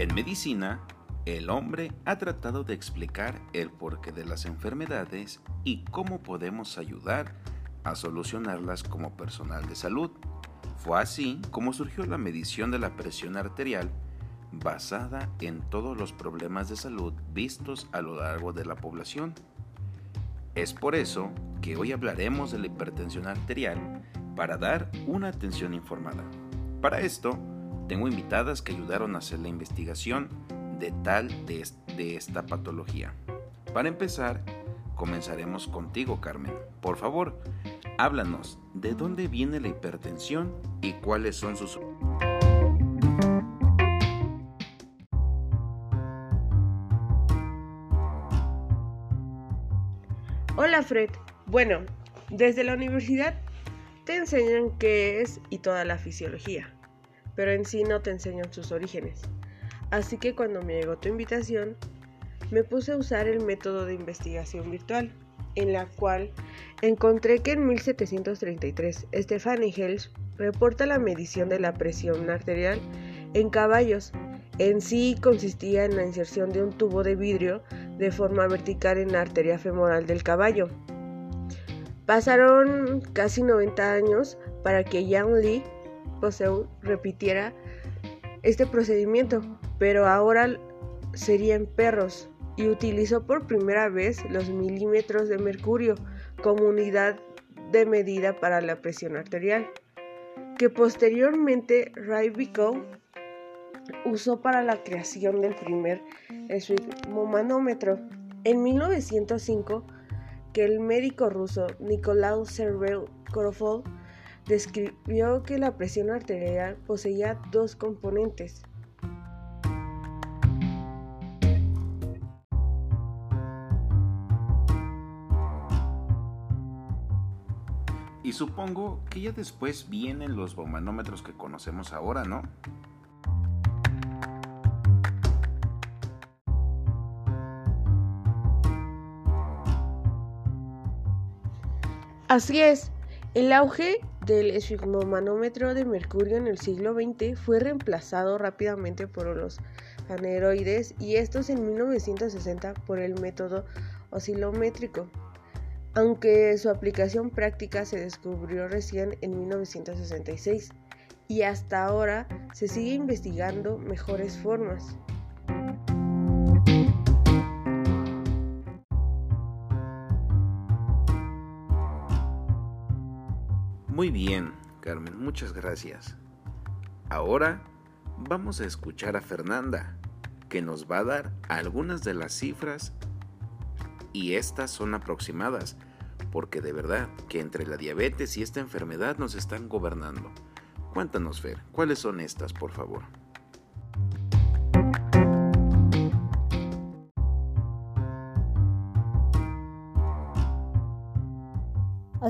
En medicina, el hombre ha tratado de explicar el porqué de las enfermedades y cómo podemos ayudar a solucionarlas como personal de salud. Fue así como surgió la medición de la presión arterial basada en todos los problemas de salud vistos a lo largo de la población. Es por eso que hoy hablaremos de la hipertensión arterial para dar una atención informada. Para esto, tengo invitadas que ayudaron a hacer la investigación de tal de, de esta patología. Para empezar, comenzaremos contigo, Carmen. Por favor, háblanos de dónde viene la hipertensión y cuáles son sus... Hola Fred. Bueno, desde la universidad te enseñan qué es y toda la fisiología, pero en sí no te enseñan sus orígenes. Así que cuando me llegó tu invitación, me puse a usar el método de investigación virtual, en la cual encontré que en 1733 Stephanie Hels reporta la medición de la presión arterial en caballos. En sí consistía en la inserción de un tubo de vidrio de forma vertical en la arteria femoral del caballo. Pasaron casi 90 años para que Yang Li Poseu repitiera este procedimiento, pero ahora sería en perros y utilizó por primera vez los milímetros de mercurio como unidad de medida para la presión arterial, que posteriormente Ray usó para la creación del primer esfigmomanómetro. En 1905, que el médico ruso Nikolai Sergei Korofov describió que la presión arterial poseía dos componentes. Y supongo que ya después vienen los bombonómetros que conocemos ahora, ¿no? Así es, el auge del esfigmomanómetro de mercurio en el siglo XX fue reemplazado rápidamente por los aneroides y estos en 1960 por el método oscilométrico, aunque su aplicación práctica se descubrió recién en 1966 y hasta ahora se sigue investigando mejores formas. Muy bien, Carmen, muchas gracias. Ahora vamos a escuchar a Fernanda, que nos va a dar algunas de las cifras y estas son aproximadas, porque de verdad que entre la diabetes y esta enfermedad nos están gobernando. Cuéntanos, Fer, ¿cuáles son estas, por favor?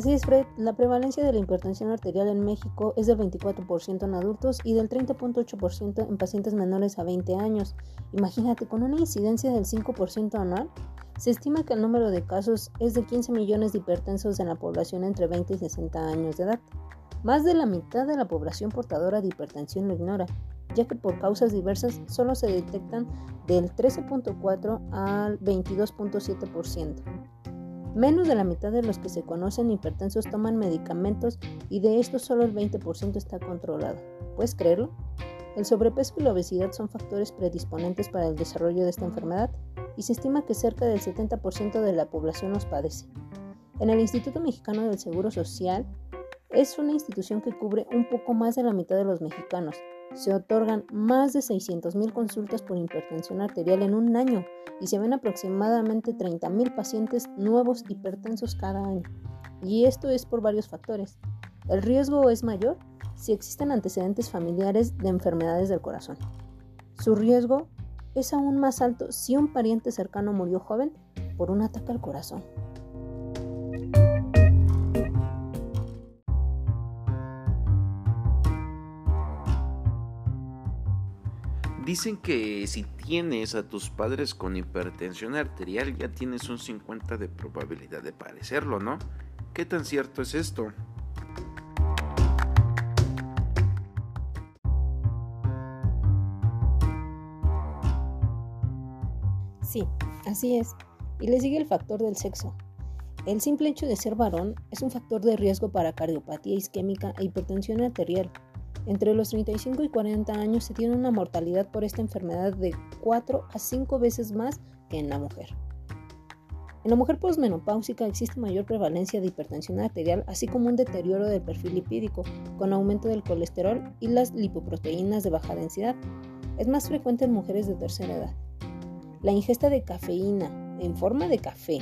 Así es, Fred, la prevalencia de la hipertensión arterial en México es del 24% en adultos y del 30.8% en pacientes menores a 20 años. Imagínate, con una incidencia del 5% anual, se estima que el número de casos es de 15 millones de hipertensos en la población entre 20 y 60 años de edad. Más de la mitad de la población portadora de hipertensión lo ignora, ya que por causas diversas solo se detectan del 13.4 al 22.7%. Menos de la mitad de los que se conocen hipertensos toman medicamentos y de estos solo el 20% está controlado. ¿Puedes creerlo? El sobrepeso y la obesidad son factores predisponentes para el desarrollo de esta enfermedad y se estima que cerca del 70% de la población los padece. En el Instituto Mexicano del Seguro Social es una institución que cubre un poco más de la mitad de los mexicanos se otorgan más de 600.000 consultas por hipertensión arterial en un año y se ven aproximadamente 30.000 pacientes nuevos hipertensos cada año. Y esto es por varios factores. El riesgo es mayor si existen antecedentes familiares de enfermedades del corazón. Su riesgo es aún más alto si un pariente cercano murió joven por un ataque al corazón. Dicen que si tienes a tus padres con hipertensión arterial ya tienes un 50 de probabilidad de padecerlo, ¿no? ¿Qué tan cierto es esto? Sí, así es. Y le sigue el factor del sexo. El simple hecho de ser varón es un factor de riesgo para cardiopatía isquémica e hipertensión arterial. Entre los 35 y 40 años se tiene una mortalidad por esta enfermedad de 4 a 5 veces más que en la mujer. En la mujer posmenopáusica existe mayor prevalencia de hipertensión arterial, así como un deterioro del perfil lipídico, con aumento del colesterol y las lipoproteínas de baja densidad. Es más frecuente en mujeres de tercera edad. La ingesta de cafeína en forma de café,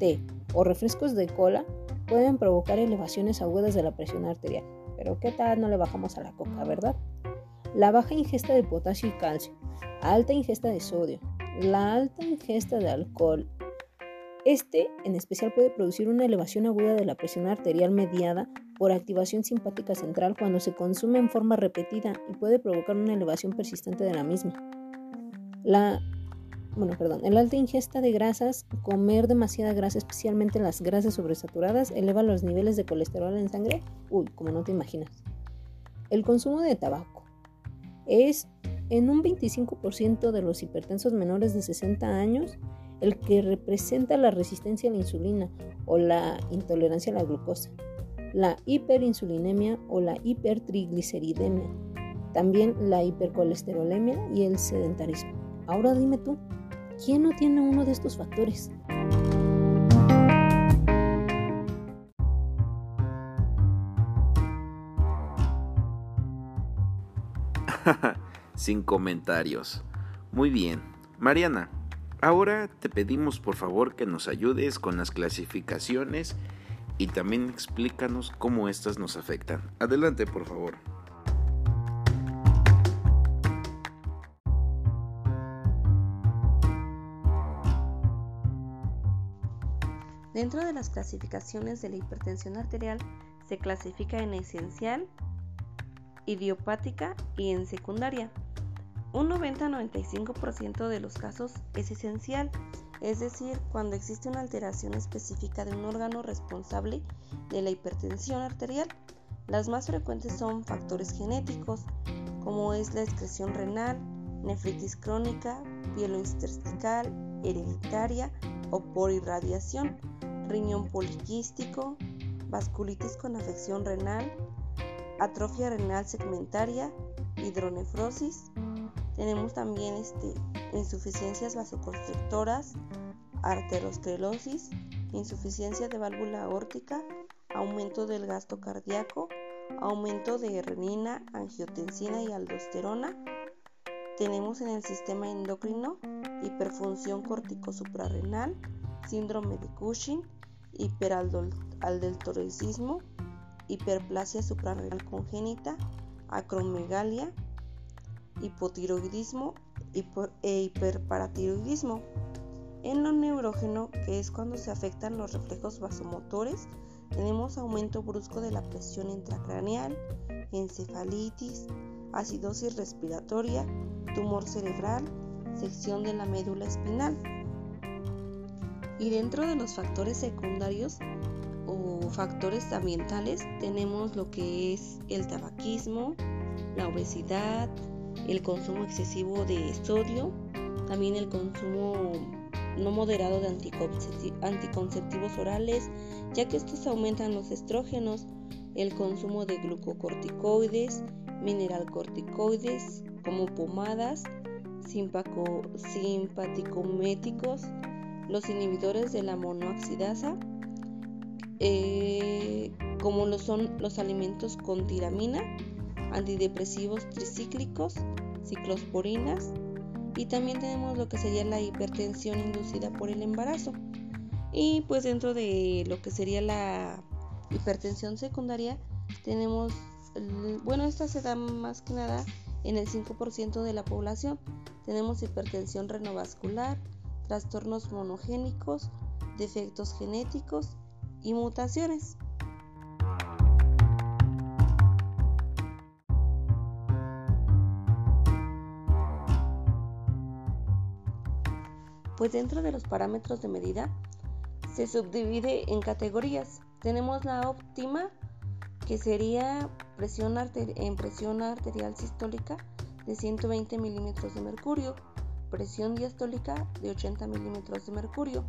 té o refrescos de cola pueden provocar elevaciones agudas de la presión arterial. Pero ¿qué tal no le bajamos a la coca, verdad? La baja ingesta de potasio y calcio, alta ingesta de sodio, la alta ingesta de alcohol. Este en especial puede producir una elevación aguda de la presión arterial mediada por activación simpática central cuando se consume en forma repetida y puede provocar una elevación persistente de la misma. La bueno, perdón, el alta ingesta de grasas, comer demasiada grasa, especialmente las grasas sobresaturadas, eleva los niveles de colesterol en sangre, uy, como no te imaginas. El consumo de tabaco es en un 25% de los hipertensos menores de 60 años el que representa la resistencia a la insulina o la intolerancia a la glucosa, la hiperinsulinemia o la hipertrigliceridemia, también la hipercolesterolemia y el sedentarismo. Ahora dime tú, ¿Quién no tiene uno de estos factores? Sin comentarios. Muy bien. Mariana, ahora te pedimos por favor que nos ayudes con las clasificaciones y también explícanos cómo estas nos afectan. Adelante, por favor. Dentro de las clasificaciones de la hipertensión arterial se clasifica en esencial, idiopática y en secundaria. Un 90-95% de los casos es esencial, es decir, cuando existe una alteración específica de un órgano responsable de la hipertensión arterial. Las más frecuentes son factores genéticos, como es la excreción renal, nefritis crónica, pielointersticial, hereditaria o por irradiación riñón poliquístico, vasculitis con afección renal, atrofia renal segmentaria, hidronefrosis. Tenemos también este, insuficiencias vasoconstrictoras, arteriosclerosis, insuficiencia de válvula aórtica, aumento del gasto cardíaco, aumento de renina, angiotensina y aldosterona. Tenemos en el sistema endocrino hiperfunción corticosuprarrenal, síndrome de Cushing, hiperaldosteronismo, hiperplasia suprarrenal congénita, acromegalia, hipotiroidismo e hiperparatiroidismo. En lo neurógeno, que es cuando se afectan los reflejos vasomotores, tenemos aumento brusco de la presión intracraneal, encefalitis, acidosis respiratoria, tumor cerebral, sección de la médula espinal. Y dentro de los factores secundarios o factores ambientales tenemos lo que es el tabaquismo, la obesidad, el consumo excesivo de sodio, también el consumo no moderado de anticonceptivos orales, ya que estos aumentan los estrógenos, el consumo de glucocorticoides, mineralcorticoides como pomadas, simpaticométicos, los inhibidores de la monoxidasa, eh, como lo son los alimentos con tiramina, antidepresivos tricíclicos, ciclosporinas y también tenemos lo que sería la hipertensión inducida por el embarazo. Y pues dentro de lo que sería la hipertensión secundaria tenemos, bueno, esta se da más que nada en el 5% de la población. Tenemos hipertensión renovascular, trastornos monogénicos, defectos genéticos y mutaciones. Pues dentro de los parámetros de medida se subdivide en categorías. Tenemos la óptima, que sería presión en presión arterial sistólica de 120 milímetros de mercurio presión diastólica de 80 milímetros de mercurio.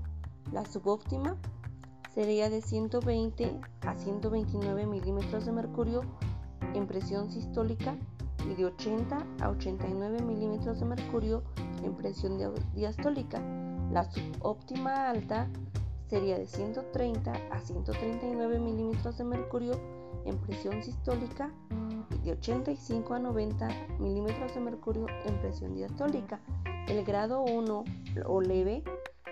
La subóptima sería de 120 a 129 milímetros de mercurio en presión sistólica y de 80 a 89 milímetros de mercurio en presión diastólica. La subóptima alta sería de 130 a 139 milímetros de mercurio en presión sistólica y de 85 a 90 milímetros de mercurio en presión diastólica. El grado 1 o leve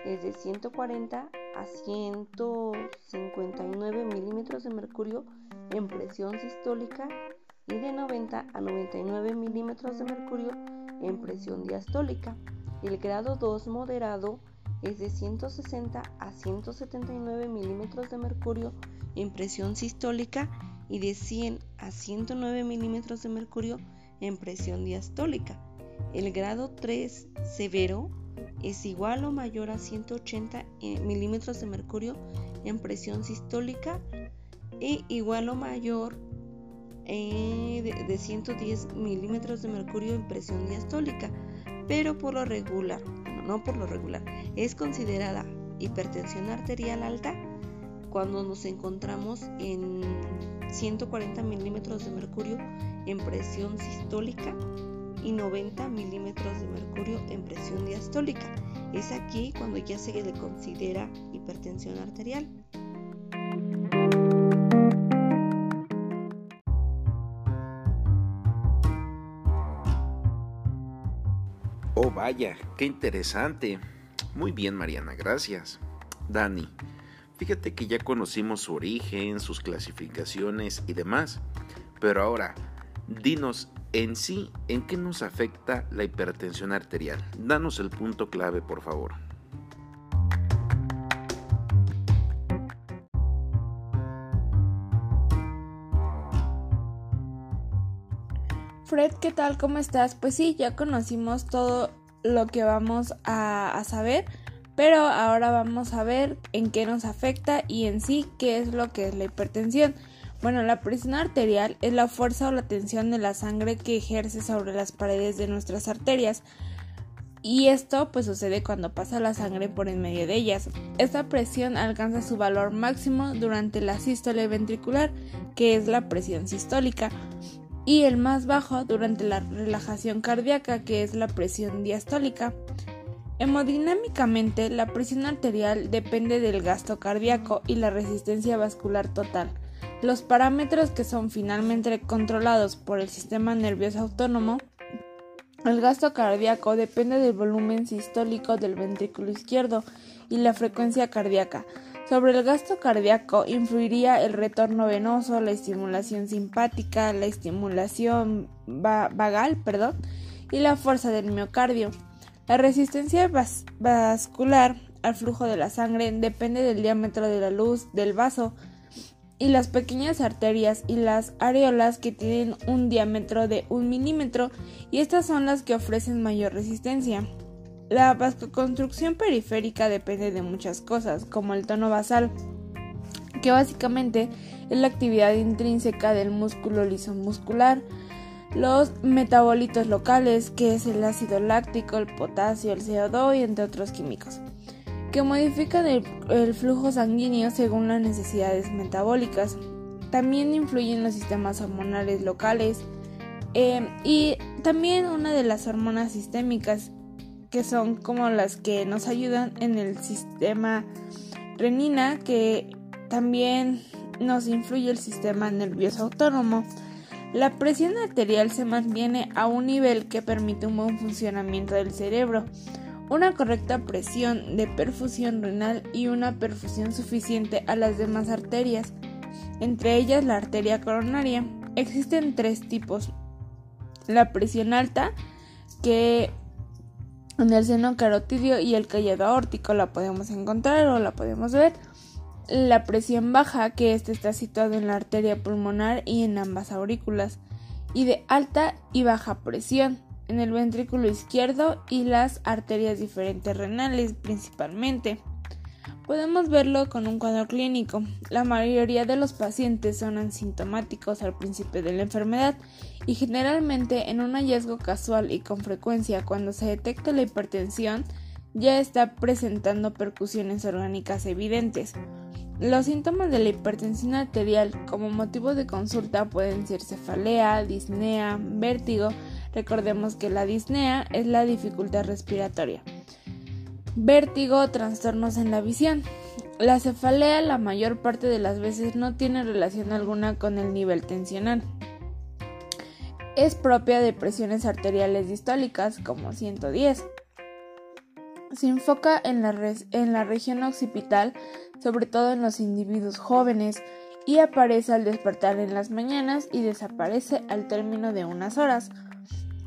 es de 140 a 159 milímetros de mercurio en presión sistólica y de 90 a 99 milímetros de mercurio en presión diastólica. El grado 2 moderado es de 160 a 179 milímetros de mercurio en presión sistólica y de 100 a 109 milímetros de mercurio en presión diastólica. El grado 3 severo es igual o mayor a 180 eh, milímetros de mercurio en presión sistólica e igual o mayor eh, de, 110 milímetros de mercurio en presión diastólica, pero por lo regular, no por lo regular, es considerada hipertensión arterial alta cuando nos encontramos en 140 milímetros de mercurio en presión sistólica y 90 milímetros de mercurio en presión diastólica. Es aquí cuando ya se le considera hipertensión arterial. Oh, vaya, qué interesante. Muy bien, Mariana, gracias. Dani, fíjate que ya conocimos su origen, sus clasificaciones y demás. Pero ahora, dinos en sí, ¿en qué nos afecta la hipertensión arterial? Danos el punto clave, por favor. Fred, ¿qué tal? ¿Cómo estás? Pues sí, ya conocimos todo lo que vamos a, a, saber, pero ahora vamos a ver en qué nos afecta y en sí qué es lo que es la hipertensión. Bueno, la presión arterial es la fuerza o la tensión de la sangre que ejerce sobre las paredes de nuestras arterias. Y esto pues sucede cuando pasa la sangre por en medio de ellas. Esta presión alcanza su valor máximo durante la sístole ventricular, que es la presión sistólica, y el más bajo durante la relajación cardíaca, que es la presión diastólica. Hemodinámicamente, la presión arterial depende del gasto cardíaco y la resistencia vascular total. Los parámetros que son finalmente controlados por el sistema nervioso autónomo, el gasto cardíaco depende del volumen sistólico del ventrículo izquierdo y la frecuencia cardíaca. Sobre el gasto cardíaco influiría el retorno venoso, la estimulación simpática, la estimulación vagal, perdón, y la fuerza del miocardio. La resistencia vascular al flujo de la sangre depende del diámetro de la luz del vaso, y las pequeñas arterias y las areolas que tienen un diámetro de un milímetro y estas son las que ofrecen mayor resistencia. La vasoconstrucción periférica depende de muchas cosas, como el tono basal, que básicamente es la actividad intrínseca del músculo liso muscular, los metabolitos locales, que es el ácido láctico, el potasio, el CO2 y entre otros químicos que modifican el, flujo sanguíneo según las necesidades metabólicas. También influyen los sistemas hormonales locales eh, y también una de las hormonas sistémicas que son como las que nos ayudan en el sistema renina que también nos influye el sistema nervioso autónomo. La presión arterial se mantiene a un nivel que permite un buen funcionamiento del cerebro una correcta presión de perfusión renal y una perfusión suficiente a las demás arterias, entre ellas la arteria coronaria. Existen tres tipos. La presión alta, que en el seno carotidio y el callado aórtico la podemos encontrar o la podemos ver. La presión baja, que este está situado en la arteria pulmonar y en ambas aurículas. Y de alta y baja presión en el ventrículo izquierdo y las arterias diferentes renales principalmente. Podemos verlo con un cuadro clínico. La mayoría de los pacientes son asintomáticos al principio de la enfermedad y generalmente en un hallazgo casual y con frecuencia cuando se detecta la hipertensión ya está presentando percusiones orgánicas evidentes. Los síntomas de la hipertensión arterial como motivo de consulta pueden ser cefalea, disnea, vértigo. Recordemos que la disnea es la dificultad respiratoria vértigo trastornos en la visión. La cefalea la mayor parte de las veces no tiene relación alguna con el nivel tensional. Es propia de presiones arteriales distólicas como 110. Se enfoca en la, en la región occipital, sobre todo en los individuos jóvenes, y aparece al despertar en las mañanas y desaparece al término de unas horas.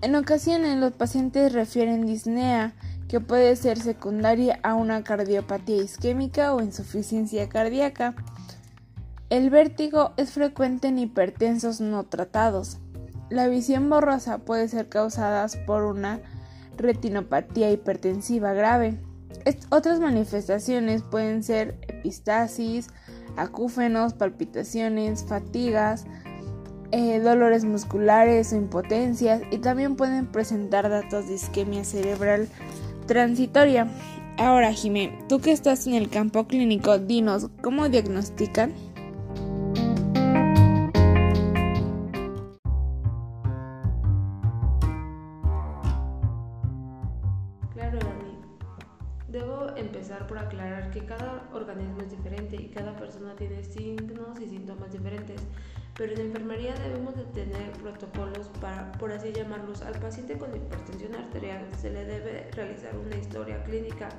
En ocasiones los pacientes refieren disnea, que puede ser secundaria a una cardiopatía isquémica o insuficiencia cardíaca. El vértigo es frecuente en hipertensos no tratados. La visión borrosa puede ser causada por una retinopatía hipertensiva grave. otras manifestaciones pueden ser epistasis, acúfenos, palpitaciones, fatigas, eh, dolores musculares o impotencias y también pueden presentar datos de isquemia cerebral transitoria. Ahora, Jimé, tú que estás en el campo clínico, dinos, ¿cómo diagnostican? Empezar por aclarar que cada organismo es diferente y cada persona tiene signos y síntomas diferentes pero en enfermería debemos de tener protocolos para, por así llamarlos, al paciente con hipertensión arterial se le debe realizar una historia clínica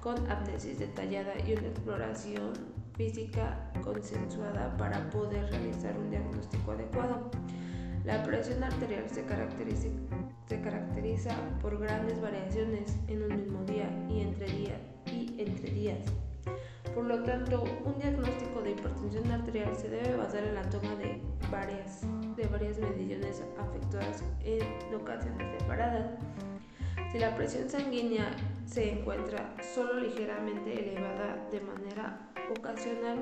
con amnesis detallada y una exploración física consensuada para poder realizar un diagnóstico adecuado. La presión arterial se caracteriza, se caracteriza por grandes variaciones en un mismo día y entre, día, y entre días. Por lo tanto, un diagnóstico de hipertensión arterial se debe basar en la toma de varias, de varias mediciones afectadas en ocasiones separadas. Si la presión sanguínea se encuentra solo ligeramente elevada de manera ocasional,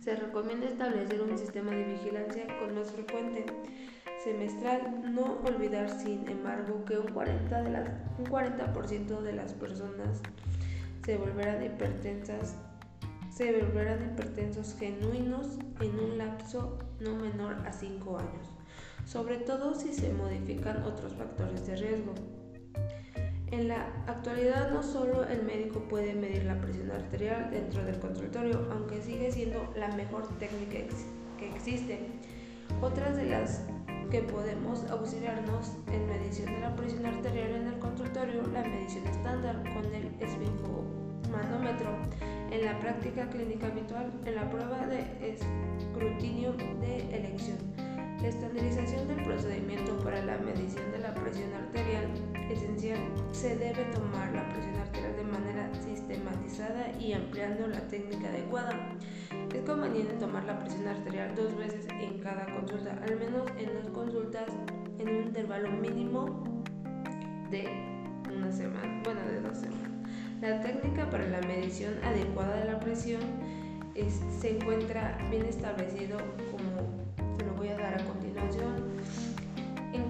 se recomienda establecer un sistema de vigilancia con más frecuente semestral. No olvidar, sin embargo, que un 40%, de las, un 40 de las personas se volverán hipertensas se volverán hipertensos genuinos en un lapso no menor a 5 años, sobre todo si se modifican otros factores de riesgo. En la actualidad no solo el médico puede medir la presión arterial dentro del consultorio, aunque sigue siendo la mejor técnica que existe. Otras de las que podemos auxiliarnos en medición de la presión arterial en el consultorio, la medición estándar con el esfingomanómetro, en la práctica clínica habitual, en la prueba de escrutinio de elección. La estandarización del procedimiento para la medición de la presión arterial esencial se debe tomar la presión arterial de manera sistematizada y ampliando la técnica adecuada. Es conveniente tomar la presión arterial dos veces en cada consulta, al menos en dos consultas en un intervalo mínimo de una semana, bueno, de dos semanas. La técnica para la medición adecuada de la presión se encuentra bien establecido como se lo voy a dar a continuación.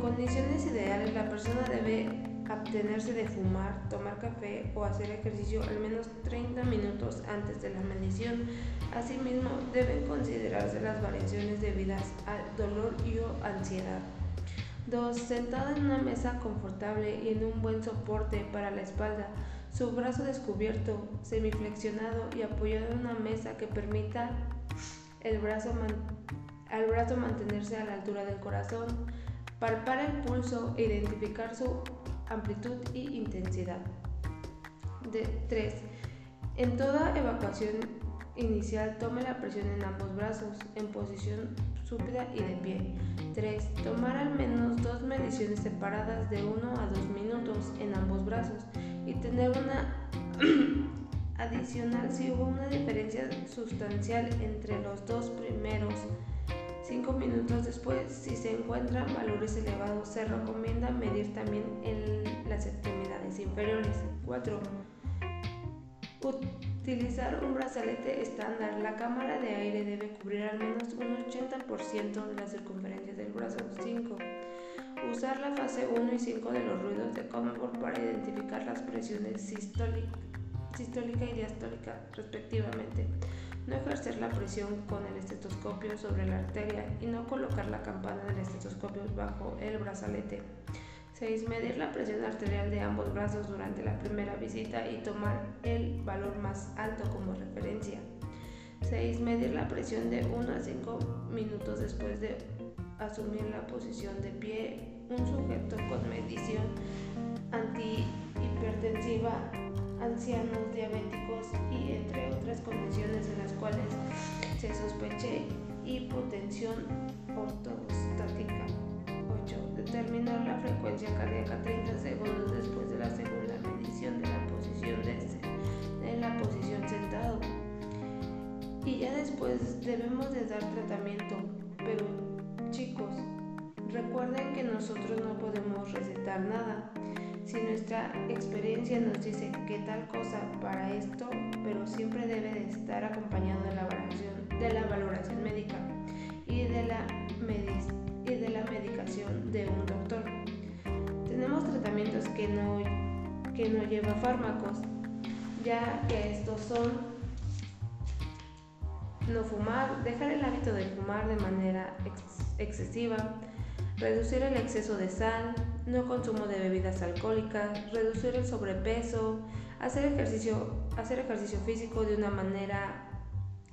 Condiciones ideales la persona debe abstenerse de fumar, tomar café o hacer ejercicio al menos 30 minutos antes de la medición. Asimismo, deben considerarse las variaciones debidas al dolor y o ansiedad. 2. Sentada en una mesa confortable y en un buen soporte para la espalda, su brazo descubierto, semiflexionado y apoyado en una mesa que permita el brazo al brazo mantenerse a la altura del corazón, palpar el pulso e identificar su amplitud y intensidad. 3. En toda evacuación inicial tome la presión en ambos brazos en posición súbita y de pie. 3. Tomar al menos dos mediciones separadas de 1 a 2 minutos en ambos brazos y tener una adicional si hubo una diferencia sustancial entre los dos primeros 5 minutos después, si se encuentran valores elevados, se recomienda medir también en las extremidades inferiores. 4. Utilizar un brazalete estándar. La cámara de aire debe cubrir al menos un 80% de la circunferencia del brazo. 5. Usar la fase 1 y 5 de los ruidos de Comonfort para identificar las presiones sistólica y diastólica respectivamente. No ejercer la presión con el estetoscopio sobre la arteria y no colocar la campana del estetoscopio bajo el brazalete. 6. Medir la presión arterial de ambos brazos durante la primera visita y tomar el valor más alto como referencia. 6. Medir la presión de 1 a 5 minutos después de asumir la posición de pie. Un sujeto con medición antihipertensiva, ancianos, diabéticos y entre otras condiciones en las cuales se sospeche hipotensión ortostática. Determinar la frecuencia cardíaca 30 segundos después de la segunda medición de la posición de, en la posición sentado. Y ya después debemos de dar tratamiento. Pero chicos, recuerden que nosotros no podemos recetar nada. Si nuestra experiencia nos dice que tal cosa para esto, pero siempre debe de estar acompañado de la valoración, de la valoración médica y de la y de la medicación de un doctor. Tenemos tratamientos que no, que no llevan fármacos, ya que estos son no fumar, dejar el hábito de fumar de manera excesiva, reducir el exceso de sal, no consumo de bebidas alcohólicas, reducir el sobrepeso, hacer ejercicio, hacer ejercicio físico de una manera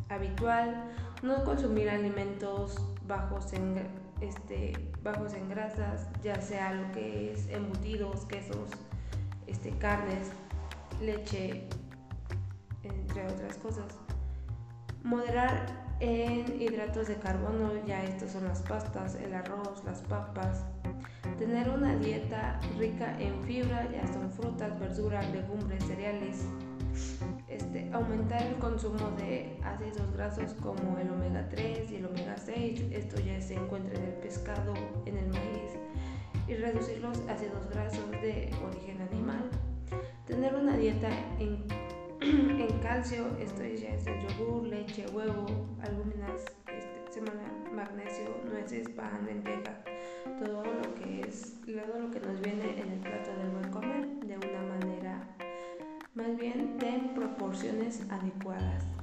habitual, no consumir alimentos bajos en este, bajos en grasas, ya sea lo que es embutidos, quesos, este, carnes, leche, entre otras cosas. Moderar en hidratos de carbono, ya estos son las pastas, el arroz, las papas. Tener una dieta rica en fibra, ya son frutas, verduras, legumbres, cereales, este, aumentar el consumo de ácidos grasos como el omega 3 y el omega 6, esto ya se encuentra en el pescado, en el maíz, y reducir los ácidos grasos de origen animal. Tener una dieta en, en calcio, esto ya es el yogur, leche, huevo, albuminas, este, magnesio, nueces, pan, lenteja, todo lo que es, todo lo que nos viene en el plato del buen comer de una manera más bien den proporciones adecuadas.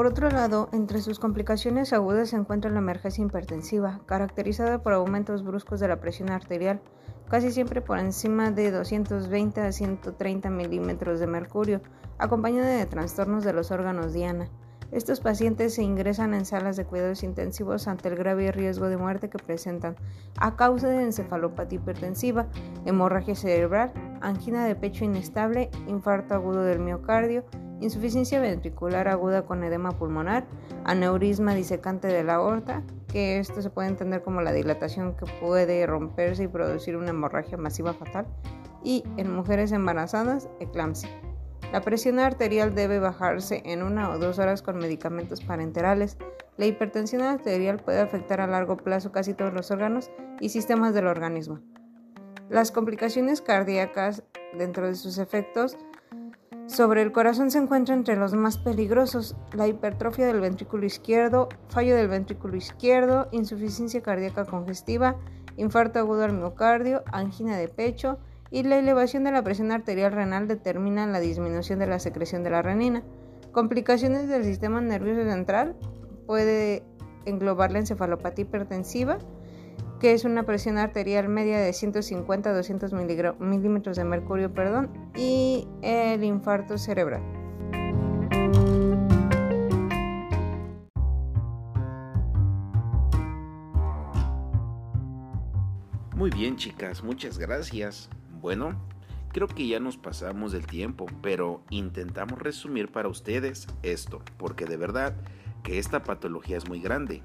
Por otro lado, entre sus complicaciones agudas se encuentra la emergencia hipertensiva, caracterizada por aumentos bruscos de la presión arterial, casi siempre por encima de 220 a 130 milímetros de mercurio, acompañada de trastornos de los órganos diana. Estos pacientes se ingresan en salas de cuidados intensivos ante el grave riesgo de muerte que presentan a causa de encefalopatía hipertensiva, hemorragia cerebral, angina de pecho inestable, infarto agudo del miocardio, insuficiencia ventricular aguda con edema pulmonar, aneurisma disecante de la aorta, que esto se puede entender como la dilatación que puede romperse y producir una hemorragia masiva fatal, y en mujeres embarazadas, eclampsia. La presión arterial debe bajarse en una o dos horas con medicamentos parenterales. La hipertensión arterial puede afectar a largo plazo casi todos los órganos y sistemas del organismo. Las complicaciones cardíacas dentro de sus efectos sobre el corazón se encuentran entre los más peligrosos, la hipertrofia del ventrículo izquierdo, fallo del ventrículo izquierdo, insuficiencia cardíaca congestiva, infarto agudo al miocardio, angina de pecho, y la elevación de la presión arterial renal determina la disminución de la secreción de la renina. Complicaciones del sistema nervioso central puede englobar la encefalopatía hipertensiva, que es una presión arterial media de 150 a 200 milímetros de mercurio, perdón, y el infarto cerebral. Muy bien, chicas, muchas gracias. Bueno, creo que ya nos pasamos del tiempo, pero intentamos resumir para ustedes esto, porque de verdad que esta patología es muy grande.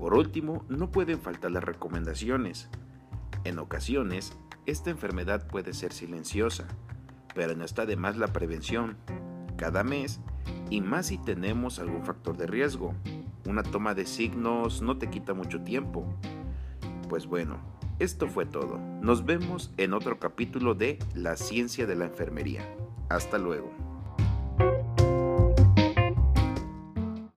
Por último, no pueden faltar las recomendaciones. En ocasiones, esta enfermedad puede ser silenciosa, pero no está de más la prevención. Cada mes, y más si tenemos algún factor de riesgo. Una toma de signos no te quita mucho tiempo. Pues bueno, esto fue todo. Nos vemos en otro capítulo de La ciencia de la enfermería. Hasta luego.